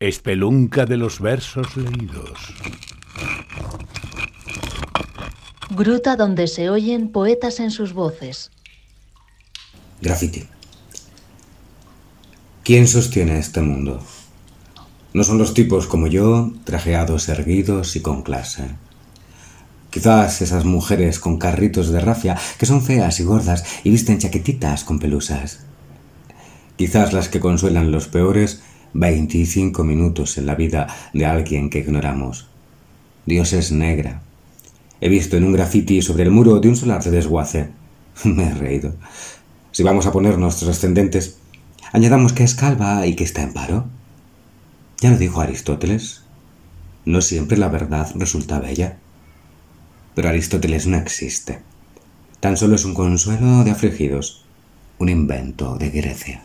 Espelunca de los versos leídos. Gruta donde se oyen poetas en sus voces. Graffiti. ¿Quién sostiene este mundo? No son los tipos como yo, trajeados, erguidos y con clase. Quizás esas mujeres con carritos de rafia, que son feas y gordas y visten chaquetitas con pelusas. Quizás las que consuelan los peores 25 minutos en la vida de alguien que ignoramos. Dios es negra. He visto en un grafiti sobre el muro de un solar de desguace. Me he reído. Si vamos a poner nuestros ascendentes, añadamos que es calva y que está en paro. Ya lo dijo Aristóteles. No siempre la verdad resulta bella. Pero Aristóteles no existe. Tan solo es un consuelo de afligidos, un invento de Grecia.